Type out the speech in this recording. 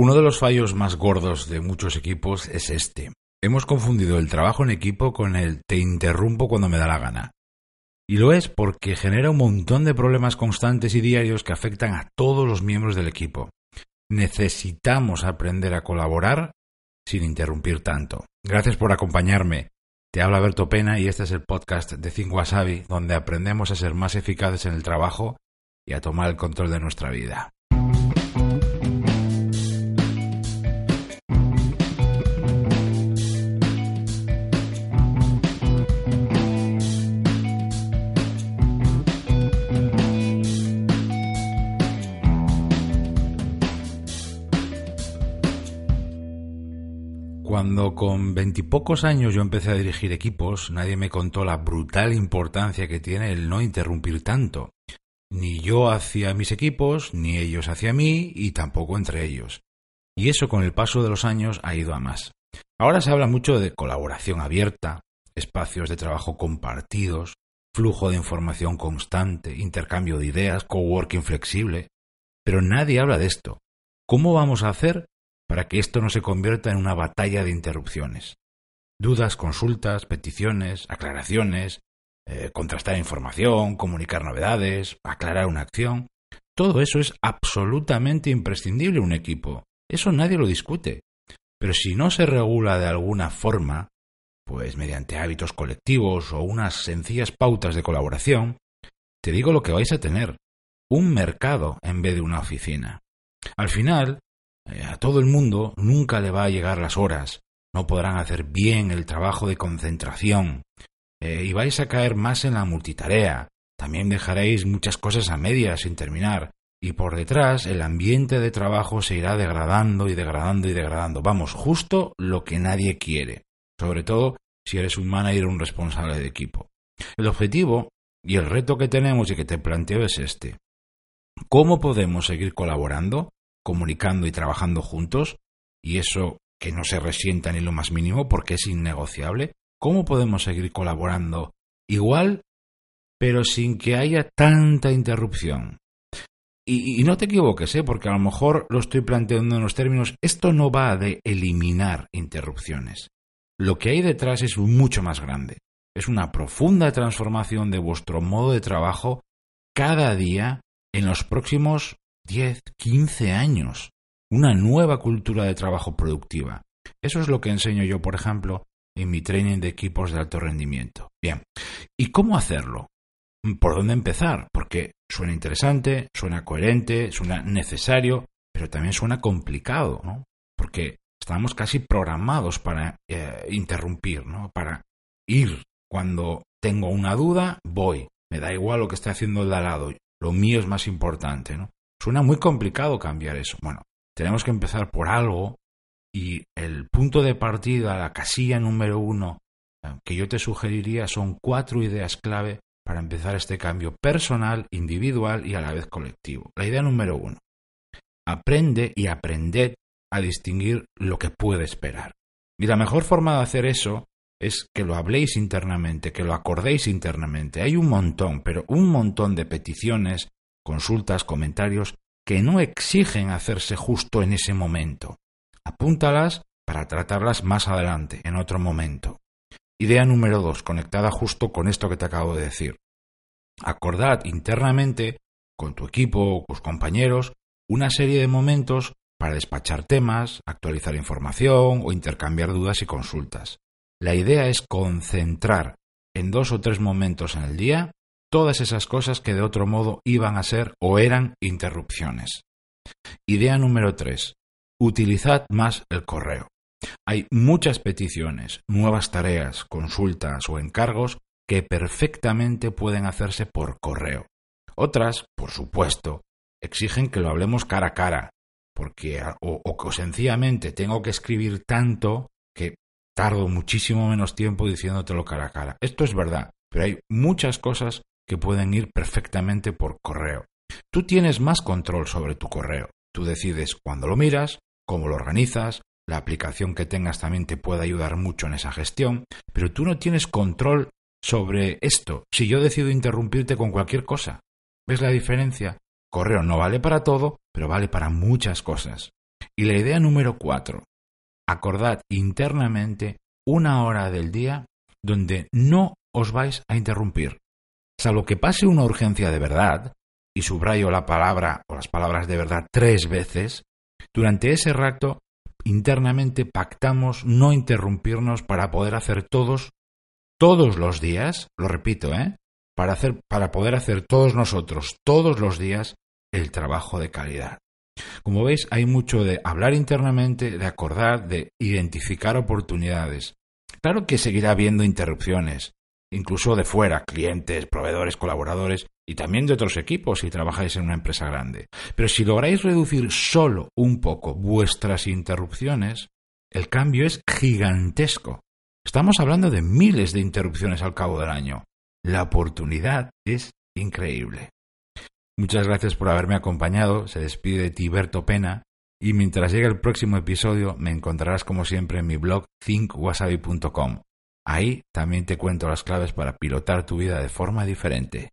Uno de los fallos más gordos de muchos equipos es este. Hemos confundido el trabajo en equipo con el te interrumpo cuando me da la gana. Y lo es porque genera un montón de problemas constantes y diarios que afectan a todos los miembros del equipo. Necesitamos aprender a colaborar sin interrumpir tanto. Gracias por acompañarme. Te habla Berto Pena y este es el podcast de Think Wasabi, donde aprendemos a ser más eficaces en el trabajo y a tomar el control de nuestra vida. Cuando con veintipocos años yo empecé a dirigir equipos, nadie me contó la brutal importancia que tiene el no interrumpir tanto. Ni yo hacia mis equipos, ni ellos hacia mí, y tampoco entre ellos. Y eso con el paso de los años ha ido a más. Ahora se habla mucho de colaboración abierta, espacios de trabajo compartidos, flujo de información constante, intercambio de ideas, coworking flexible. Pero nadie habla de esto. ¿Cómo vamos a hacer para que esto no se convierta en una batalla de interrupciones. Dudas, consultas, peticiones, aclaraciones, eh, contrastar información, comunicar novedades, aclarar una acción. Todo eso es absolutamente imprescindible en un equipo. Eso nadie lo discute. Pero si no se regula de alguna forma, pues mediante hábitos colectivos o unas sencillas pautas de colaboración, te digo lo que vais a tener, un mercado en vez de una oficina. Al final, a todo el mundo nunca le va a llegar las horas, no podrán hacer bien el trabajo de concentración, eh, y vais a caer más en la multitarea, también dejaréis muchas cosas a medias sin terminar, y por detrás el ambiente de trabajo se irá degradando y degradando y degradando. Vamos, justo lo que nadie quiere, sobre todo si eres un manager o un responsable de equipo. El objetivo y el reto que tenemos y que te planteo es este. ¿Cómo podemos seguir colaborando comunicando y trabajando juntos, y eso que no se resienta ni lo más mínimo porque es innegociable, ¿cómo podemos seguir colaborando igual, pero sin que haya tanta interrupción? Y, no te equivoques, ¿eh? porque a lo mejor lo estoy planteando en los términos, esto no va de eliminar interrupciones. Lo que hay detrás es mucho más grande. Es una profunda transformación de vuestro modo de trabajo cada día en los próximos 10, 15 años. Una nueva cultura de trabajo productiva. Eso es lo que enseño yo, por ejemplo, en mi training de equipos de alto rendimiento. Bien, ¿y cómo hacerlo? ¿Por dónde empezar? Porque suena interesante, suena coherente, suena necesario, pero también suena complicado, ¿no? Porque estamos casi programados para eh, interrumpir, ¿no? Para ir. Cuando tengo una duda, voy. Me da igual lo que esté haciendo el de al lado. Lo mío es más importante, ¿no? Suena muy complicado cambiar eso. Bueno, tenemos que empezar por algo y el punto de partida, la casilla número uno eh, que yo te sugeriría son cuatro ideas clave para empezar este cambio personal, individual y a la vez colectivo. La idea número uno. Aprende y aprended a distinguir lo que puede esperar. Y la mejor forma de hacer eso es que lo habléis internamente, que lo acordéis internamente. Hay un montón, pero un montón de peticiones, consultas, comentarios que no exigen hacerse justo en ese momento. Apúntalas para tratarlas más adelante, en otro momento. Idea número dos, conectada justo con esto que te acabo de decir. Acordad internamente, con tu equipo o tus compañeros, una serie de momentos para despachar temas, actualizar información o intercambiar dudas y consultas. La idea es concentrar en dos o tres momentos en el día todas esas cosas que de otro modo iban a ser o eran interrupciones. Idea número 3. Utilizad más el correo. Hay muchas peticiones, nuevas tareas, consultas o encargos que perfectamente pueden hacerse por correo. Otras, por supuesto, exigen que lo hablemos cara a cara, porque o, o sencillamente tengo que escribir tanto que tardo muchísimo menos tiempo diciéndotelo cara a cara. Esto es verdad, pero hay muchas cosas que pueden ir perfectamente por correo. Tú tienes más control sobre tu correo. Tú decides cuándo lo miras, cómo lo organizas, la aplicación que tengas también te puede ayudar mucho en esa gestión, pero tú no tienes control sobre esto. Si yo decido interrumpirte con cualquier cosa, ¿ves la diferencia? Correo no vale para todo, pero vale para muchas cosas. Y la idea número cuatro, acordad internamente una hora del día donde no os vais a interrumpir. Salvo que pase una urgencia de verdad, y subrayo la palabra o las palabras de verdad tres veces, durante ese rato internamente pactamos no interrumpirnos para poder hacer todos, todos los días, lo repito, ¿eh? Para, hacer, para poder hacer todos nosotros, todos los días, el trabajo de calidad. Como veis, hay mucho de hablar internamente, de acordar, de identificar oportunidades. Claro que seguirá habiendo interrupciones, incluso de fuera, clientes, proveedores, colaboradores y también de otros equipos si trabajáis en una empresa grande. Pero si lográis reducir solo un poco vuestras interrupciones, el cambio es gigantesco. Estamos hablando de miles de interrupciones al cabo del año. La oportunidad es increíble. Muchas gracias por haberme acompañado. Se despide de Tiberto Pena. Y mientras llegue el próximo episodio, me encontrarás como siempre en mi blog thinkwasabi.com. Ahí también te cuento las claves para pilotar tu vida de forma diferente.